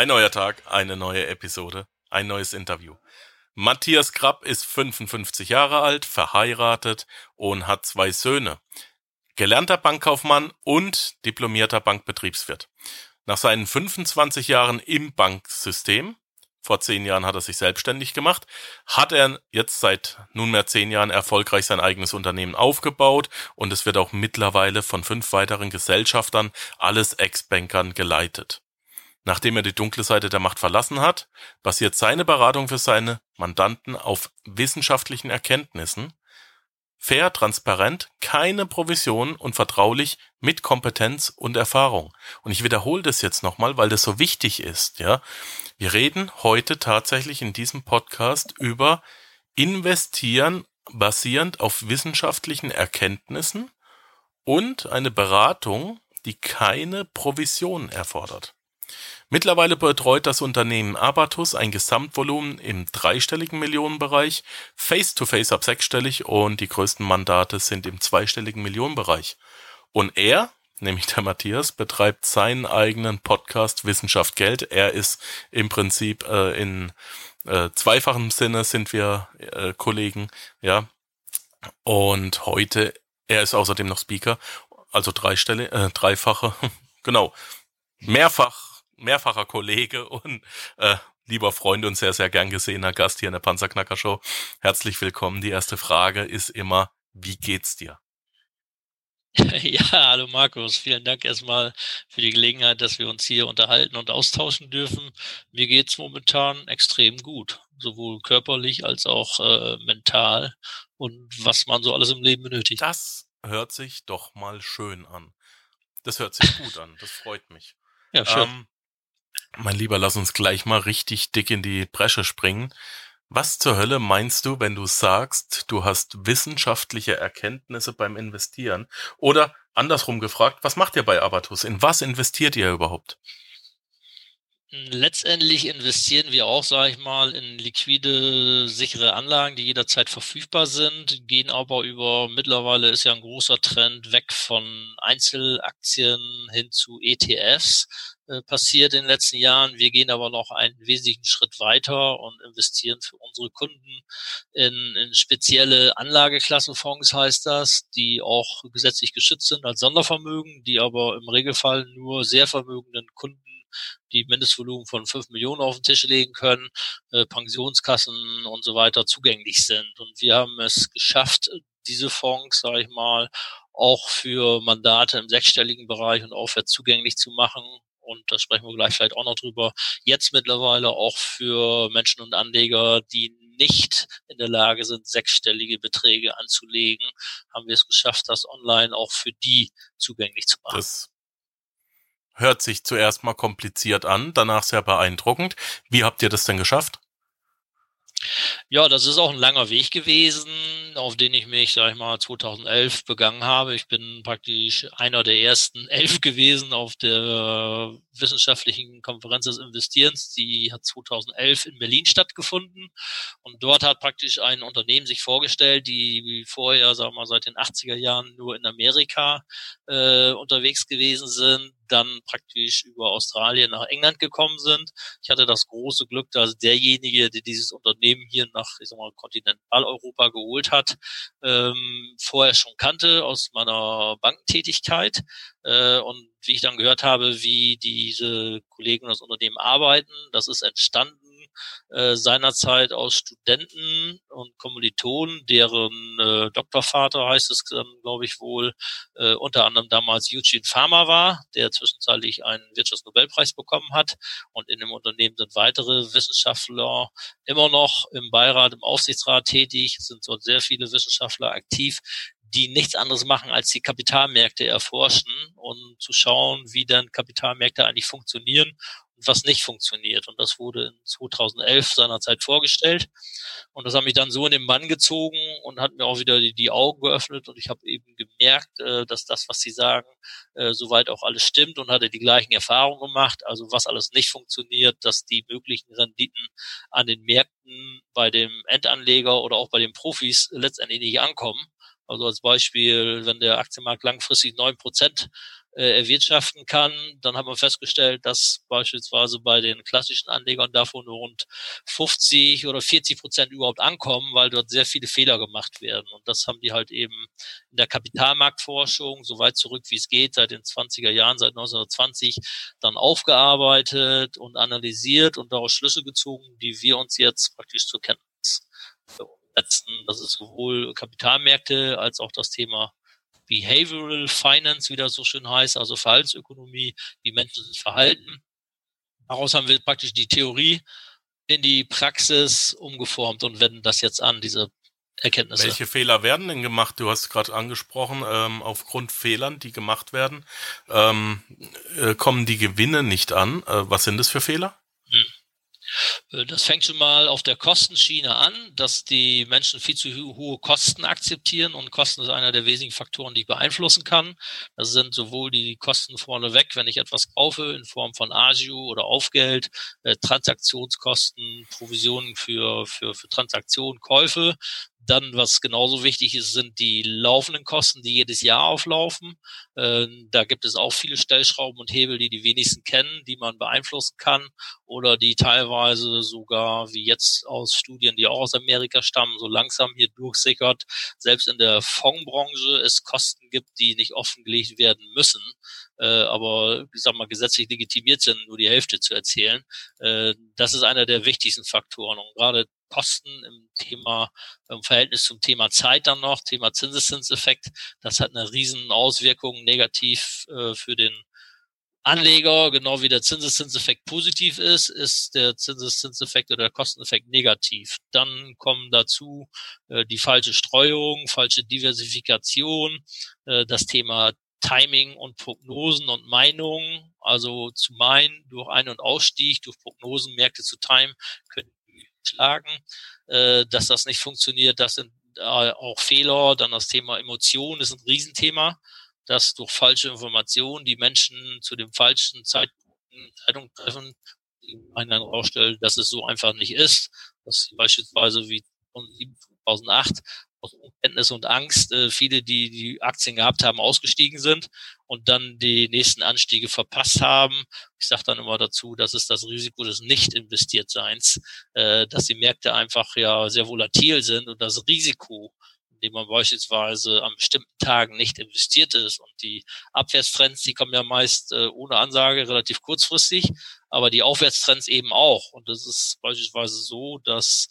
Ein neuer Tag, eine neue Episode, ein neues Interview. Matthias Krapp ist 55 Jahre alt, verheiratet und hat zwei Söhne. Gelernter Bankkaufmann und diplomierter Bankbetriebswirt. Nach seinen 25 Jahren im Banksystem, vor zehn Jahren hat er sich selbstständig gemacht, hat er jetzt seit nunmehr zehn Jahren erfolgreich sein eigenes Unternehmen aufgebaut und es wird auch mittlerweile von fünf weiteren Gesellschaftern, alles Ex-Bankern geleitet. Nachdem er die dunkle Seite der Macht verlassen hat, basiert seine Beratung für seine Mandanten auf wissenschaftlichen Erkenntnissen, fair, transparent, keine Provision und vertraulich mit Kompetenz und Erfahrung. Und ich wiederhole das jetzt nochmal, weil das so wichtig ist, ja. Wir reden heute tatsächlich in diesem Podcast über investieren basierend auf wissenschaftlichen Erkenntnissen und eine Beratung, die keine Provision erfordert. Mittlerweile betreut das Unternehmen Abatus ein Gesamtvolumen im dreistelligen Millionenbereich, Face-to-Face ab sechsstellig und die größten Mandate sind im zweistelligen Millionenbereich. Und er, nämlich der Matthias, betreibt seinen eigenen Podcast Wissenschaft Geld. Er ist im Prinzip äh, in äh, zweifachem Sinne sind wir äh, Kollegen, ja. Und heute, er ist außerdem noch Speaker, also dreistelle, äh, dreifache, genau, mehrfach mehrfacher Kollege und äh, lieber Freund und sehr, sehr gern gesehener Gast hier in der Panzerknacker Show. Herzlich willkommen. Die erste Frage ist immer, wie geht's dir? Ja, hallo Markus. Vielen Dank erstmal für die Gelegenheit, dass wir uns hier unterhalten und austauschen dürfen. Mir geht's momentan extrem gut, sowohl körperlich als auch äh, mental und was man so alles im Leben benötigt. Das hört sich doch mal schön an. Das hört sich gut an. Das freut mich. Ja, schön. Ähm, mein Lieber, lass uns gleich mal richtig dick in die Bresche springen. Was zur Hölle meinst du, wenn du sagst, du hast wissenschaftliche Erkenntnisse beim Investieren? Oder andersrum gefragt, was macht ihr bei Abatus? In was investiert ihr überhaupt? Letztendlich investieren wir auch, sage ich mal, in liquide, sichere Anlagen, die jederzeit verfügbar sind, gehen aber über, mittlerweile ist ja ein großer Trend weg von Einzelaktien hin zu ETFs äh, passiert in den letzten Jahren. Wir gehen aber noch einen wesentlichen Schritt weiter und investieren für unsere Kunden in, in spezielle Anlageklassenfonds, heißt das, die auch gesetzlich geschützt sind als Sondervermögen, die aber im Regelfall nur sehr vermögenden Kunden die Mindestvolumen von fünf Millionen auf den Tisch legen können, äh, Pensionskassen und so weiter zugänglich sind. Und wir haben es geschafft, diese Fonds, sage ich mal, auch für Mandate im sechsstelligen Bereich und aufwärts zugänglich zu machen. Und da sprechen wir gleich vielleicht auch noch drüber. Jetzt mittlerweile auch für Menschen und Anleger, die nicht in der Lage sind, sechsstellige Beträge anzulegen, haben wir es geschafft, das online auch für die zugänglich zu machen. Das hört sich zuerst mal kompliziert an, danach sehr beeindruckend. Wie habt ihr das denn geschafft? Ja, das ist auch ein langer Weg gewesen, auf den ich mich, sag ich mal, 2011 begangen habe. Ich bin praktisch einer der ersten elf gewesen auf der wissenschaftlichen Konferenz des Investierens. Die hat 2011 in Berlin stattgefunden. Und dort hat praktisch ein Unternehmen sich vorgestellt, die vorher, sagen wir mal, seit den 80er Jahren nur in Amerika äh, unterwegs gewesen sind, dann praktisch über Australien nach England gekommen sind. Ich hatte das große Glück, dass derjenige, der dieses Unternehmen hier nach, ich sag mal, Kontinentaleuropa geholt hat, ähm, vorher schon kannte aus meiner Bankentätigkeit. Äh, und wie ich dann gehört habe, wie diese Kollegen das Unternehmen arbeiten, das ist entstanden äh, seinerzeit aus Studenten und Kommilitonen, deren äh, Doktorvater heißt es glaube ich wohl, äh, unter anderem damals Eugene Farmer war, der zwischenzeitlich einen Wirtschaftsnobelpreis bekommen hat. Und in dem Unternehmen sind weitere Wissenschaftler immer noch im Beirat, im Aufsichtsrat tätig, sind dort sehr viele Wissenschaftler aktiv, die nichts anderes machen, als die Kapitalmärkte erforschen und zu schauen, wie dann Kapitalmärkte eigentlich funktionieren was nicht funktioniert. Und das wurde in 2011 seinerzeit vorgestellt. Und das hat mich dann so in den Bann gezogen und hat mir auch wieder die, die Augen geöffnet. Und ich habe eben gemerkt, äh, dass das, was sie sagen, äh, soweit auch alles stimmt und hatte die gleichen Erfahrungen gemacht. Also was alles nicht funktioniert, dass die möglichen Renditen an den Märkten bei dem Endanleger oder auch bei den Profis letztendlich nicht ankommen. Also als Beispiel, wenn der Aktienmarkt langfristig neun Prozent äh, erwirtschaften kann, dann hat man festgestellt, dass beispielsweise bei den klassischen Anlegern davon nur rund 50 oder 40 Prozent überhaupt ankommen, weil dort sehr viele Fehler gemacht werden. Und das haben die halt eben in der Kapitalmarktforschung so weit zurück, wie es geht, seit den 20er Jahren, seit 1920, dann aufgearbeitet und analysiert und daraus Schlüsse gezogen, die wir uns jetzt praktisch zur Kenntnis setzen. Das ist sowohl Kapitalmärkte als auch das Thema Behavioral Finance, wie das so schön heißt, also Verhaltensökonomie, wie Menschen sich verhalten. Daraus haben wir praktisch die Theorie in die Praxis umgeformt und wenden das jetzt an, diese Erkenntnisse. Welche Fehler werden denn gemacht? Du hast gerade angesprochen, ähm, aufgrund Fehlern, die gemacht werden, ähm, äh, kommen die Gewinne nicht an. Äh, was sind das für Fehler? Äh, das fängt schon mal auf der Kostenschiene an, dass die Menschen viel zu hohe Kosten akzeptieren und Kosten ist einer der wesentlichen Faktoren, die ich beeinflussen kann. Das sind sowohl die Kosten vorneweg, wenn ich etwas kaufe in Form von Agio oder Aufgeld, äh, Transaktionskosten, Provisionen für, für, für Transaktionen, Käufe, dann, was genauso wichtig ist, sind die laufenden Kosten, die jedes Jahr auflaufen. Ähm, da gibt es auch viele Stellschrauben und Hebel, die die wenigsten kennen, die man beeinflussen kann oder die teilweise sogar, wie jetzt aus Studien, die auch aus Amerika stammen, so langsam hier durchsickert, selbst in der Fondsbranche es Kosten gibt, die nicht offengelegt werden müssen, äh, aber ich sag mal gesetzlich legitimiert sind, nur die Hälfte zu erzählen. Äh, das ist einer der wichtigsten Faktoren und gerade Kosten im Thema, im Verhältnis zum Thema Zeit dann noch, Thema Zinseszinseffekt. Das hat eine riesen Auswirkung negativ äh, für den Anleger, genau wie der Zinseszinseffekt positiv ist, ist der Zinseszinseffekt oder der Kosteneffekt negativ. Dann kommen dazu äh, die falsche Streuung, falsche Diversifikation, äh, das Thema Timing und Prognosen und Meinungen, also zu meinen, durch Ein- und Ausstieg, durch Prognosen Märkte zu timen, können schlagen, äh, dass das nicht funktioniert. Das sind äh, auch Fehler. Dann das Thema Emotionen ist ein Riesenthema, dass durch falsche Informationen die Menschen zu dem falschen Zeitpunkt Entscheidungen treffen, die einen dann rausstellt, dass es so einfach nicht ist. Dass beispielsweise wie 2008 aus Unkenntnis und Angst äh, viele, die die Aktien gehabt haben, ausgestiegen sind und dann die nächsten Anstiege verpasst haben. Ich sage dann immer dazu, das ist das Risiko des Nicht-Investiertseins, äh, dass die Märkte einfach ja sehr volatil sind und das Risiko, indem man beispielsweise an bestimmten Tagen nicht investiert ist und die Abwärtstrends, die kommen ja meist äh, ohne Ansage relativ kurzfristig, aber die Aufwärtstrends eben auch. Und das ist beispielsweise so, dass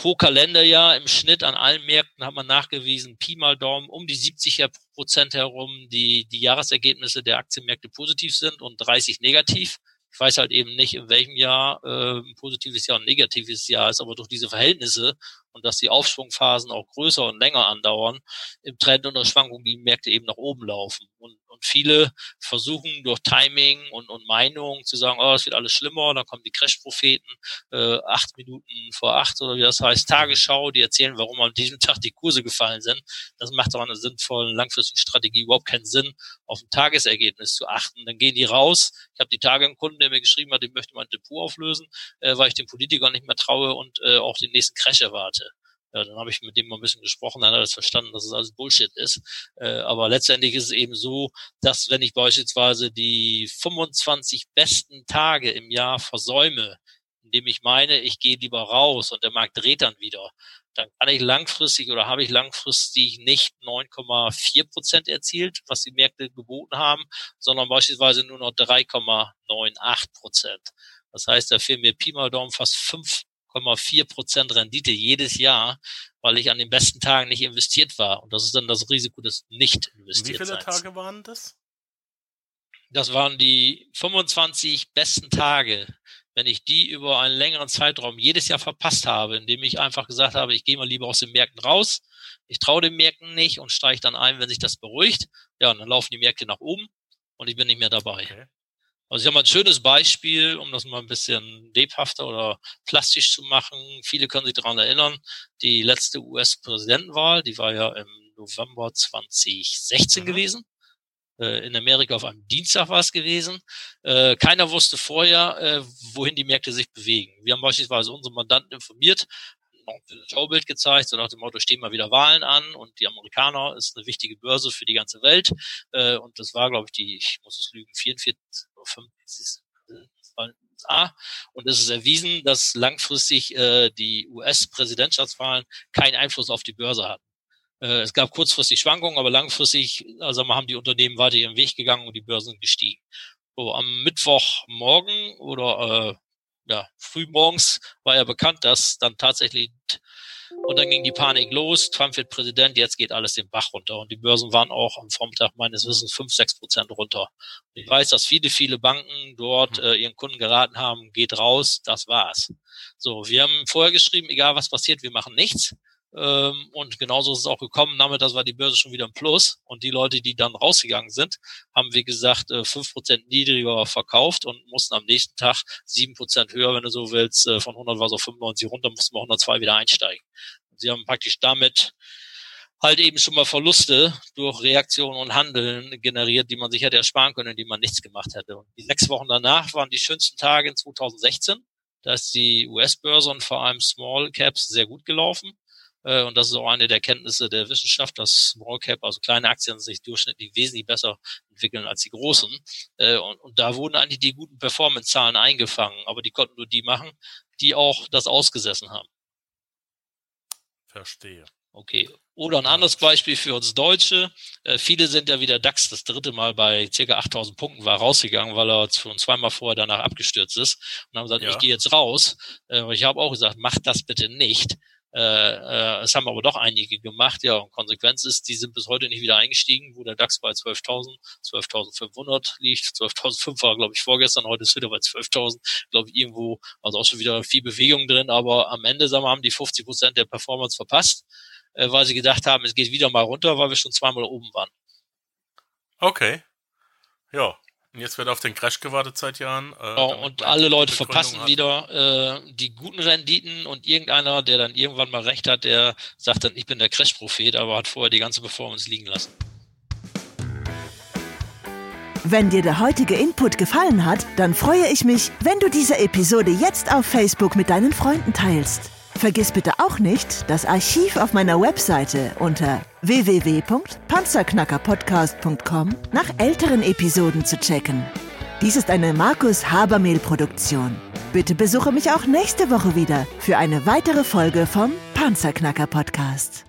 pro Kalenderjahr im Schnitt an allen Märkten hat man nachgewiesen, Pi mal Daumen, um die 70 Prozent herum die, die Jahresergebnisse der Aktienmärkte positiv sind und 30 negativ. Ich weiß halt eben nicht, in welchem Jahr äh, ein positives Jahr und ein negatives Jahr ist, aber durch diese Verhältnisse und dass die Aufschwungphasen auch größer und länger andauern, im Trend und der Schwankung die Märkte eben nach oben laufen. Und, und viele versuchen durch Timing und, und Meinung zu sagen, oh, es wird alles schlimmer, dann kommen die Crash-Propheten, äh, acht Minuten vor acht oder wie das heißt, Tagesschau, die erzählen, warum an diesem Tag die Kurse gefallen sind. Das macht doch einer sinnvollen langfristigen Strategie überhaupt keinen Sinn, auf ein Tagesergebnis zu achten. Dann gehen die raus. Ich habe die Tage einen Kunden, der mir geschrieben hat, ich möchte mein Depot auflösen, äh, weil ich den Politikern nicht mehr traue und äh, auch den nächsten Crash erwarte. Ja, dann habe ich mit dem mal ein bisschen gesprochen, dann hat er das verstanden, dass es alles Bullshit ist. Äh, aber letztendlich ist es eben so, dass wenn ich beispielsweise die 25 besten Tage im Jahr versäume, indem ich meine, ich gehe lieber raus und der Markt dreht dann wieder, dann kann ich langfristig oder habe ich langfristig nicht 9,4 Prozent erzielt, was die Märkte geboten haben, sondern beispielsweise nur noch 3,98 Prozent. Das heißt, da fehlen mir Pi mal Daumen fast fünf 8,4 Prozent Rendite jedes Jahr, weil ich an den besten Tagen nicht investiert war. Und das ist dann das Risiko des nicht investiert Wie viele Tage waren das? Das waren die 25 besten Tage. Wenn ich die über einen längeren Zeitraum jedes Jahr verpasst habe, indem ich einfach gesagt habe, ich gehe mal lieber aus den Märkten raus, ich traue den Märkten nicht und steige dann ein, wenn sich das beruhigt, ja, und dann laufen die Märkte nach oben und ich bin nicht mehr dabei. Okay. Also ich habe mal ein schönes Beispiel, um das mal ein bisschen lebhafter oder plastisch zu machen. Viele können sich daran erinnern, die letzte US-Präsidentenwahl, die war ja im November 2016 mhm. gewesen. Äh, in Amerika auf einem Dienstag war es gewesen. Äh, keiner wusste vorher, äh, wohin die Märkte sich bewegen. Wir haben beispielsweise unsere Mandanten informiert, Showbild gezeigt, so nach dem Motto, stehen mal wieder Wahlen an und die Amerikaner ist eine wichtige Börse für die ganze Welt. Äh, und das war, glaube ich, die, ich muss es lügen, 44 oder 45 USA. Und es ist erwiesen, dass langfristig äh, die US-Präsidentschaftswahlen keinen Einfluss auf die Börse hatten. Äh, es gab kurzfristig Schwankungen, aber langfristig, also haben die Unternehmen weiter ihren Weg gegangen und die Börsen gestiegen. So, am Mittwochmorgen oder äh, ja, frühmorgens war ja bekannt, dass dann tatsächlich und dann ging die Panik los. Trump wird Präsident, jetzt geht alles den Bach runter. Und die Börsen waren auch am Vormittag meines Wissens fünf, sechs Prozent runter. Ich weiß, dass viele, viele Banken dort hm. äh, ihren Kunden geraten haben, geht raus, das war's. So, wir haben vorher geschrieben, egal was passiert, wir machen nichts. Ähm, und genauso ist es auch gekommen. Damit, das war die Börse schon wieder im Plus. Und die Leute, die dann rausgegangen sind, haben, wie gesagt, äh, fünf Prozent niedriger verkauft und mussten am nächsten Tag sieben Prozent höher, wenn du so willst. Äh, von 100 war es auf 95 runter, mussten wir 102 wieder einsteigen. Und sie haben praktisch damit halt eben schon mal Verluste durch Reaktion und Handeln generiert, die man sich hätte ersparen können, die man nichts gemacht hätte. Und die sechs Wochen danach waren die schönsten Tage in 2016. Da ist die US-Börse und vor allem Small Caps sehr gut gelaufen. Äh, und das ist auch eine der Kenntnisse der Wissenschaft, dass Small Cap, also kleine Aktien, sich durchschnittlich wesentlich besser entwickeln als die großen. Äh, und, und da wurden eigentlich die guten Performance-Zahlen eingefangen, aber die konnten nur die machen, die auch das ausgesessen haben. Verstehe. Okay. Oder ein anderes Beispiel für uns Deutsche. Äh, viele sind ja wieder DAX das dritte Mal bei circa 8000 Punkten war rausgegangen, weil er schon zweimal vorher danach abgestürzt ist. Und haben gesagt, ja. ich gehe jetzt raus. Äh, ich habe auch gesagt, macht das bitte nicht. Äh, äh, es haben aber doch einige gemacht, ja, und Konsequenz ist, die sind bis heute nicht wieder eingestiegen, wo der DAX bei 12.000, 12.500 liegt. 12.005 war, glaube ich, vorgestern, heute ist wieder bei 12.000, glaube ich, irgendwo, also auch schon wieder viel Bewegung drin, aber am Ende, sagen wir, haben die 50 Prozent der Performance verpasst, äh, weil sie gedacht haben, es geht wieder mal runter, weil wir schon zweimal oben waren. Okay. Ja, und jetzt wird auf den Crash gewartet seit Jahren. Äh, oh, und alle Leute verpassen hat. wieder äh, die guten Renditen und irgendeiner, der dann irgendwann mal recht hat, der sagt dann, ich bin der Crash-Prophet, aber hat vorher die ganze Performance liegen lassen. Wenn dir der heutige Input gefallen hat, dann freue ich mich, wenn du diese Episode jetzt auf Facebook mit deinen Freunden teilst. Vergiss bitte auch nicht, das Archiv auf meiner Webseite unter www.panzerknackerpodcast.com nach älteren Episoden zu checken. Dies ist eine Markus Habermehl Produktion. Bitte besuche mich auch nächste Woche wieder für eine weitere Folge vom Panzerknacker Podcast.